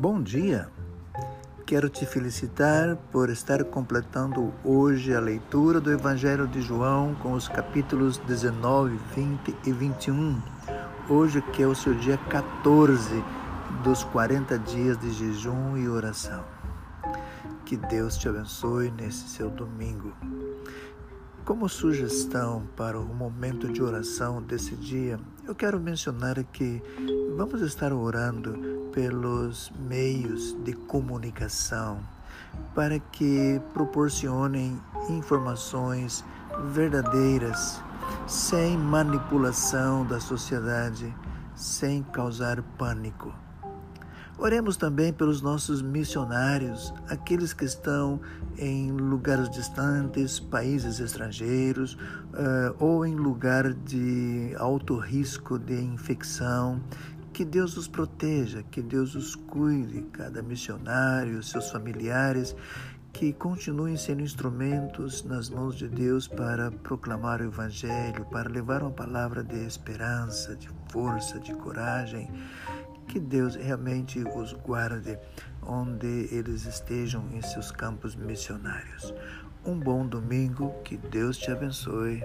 Bom dia! Quero te felicitar por estar completando hoje a leitura do Evangelho de João com os capítulos 19, 20 e 21. Hoje que é o seu dia 14 dos 40 dias de jejum e oração. Que Deus te abençoe nesse seu domingo. Como sugestão para o momento de oração desse dia, eu quero mencionar que vamos estar orando pelos meios de comunicação para que proporcionem informações verdadeiras, sem manipulação da sociedade, sem causar pânico. Oremos também pelos nossos missionários, aqueles que estão em lugares distantes, países estrangeiros, uh, ou em lugar de alto risco de infecção. Que Deus os proteja, que Deus os cuide, cada missionário, seus familiares, que continuem sendo instrumentos nas mãos de Deus para proclamar o Evangelho, para levar uma palavra de esperança, de força, de coragem que Deus realmente os guarde onde eles estejam em seus campos missionários. Um bom domingo, que Deus te abençoe.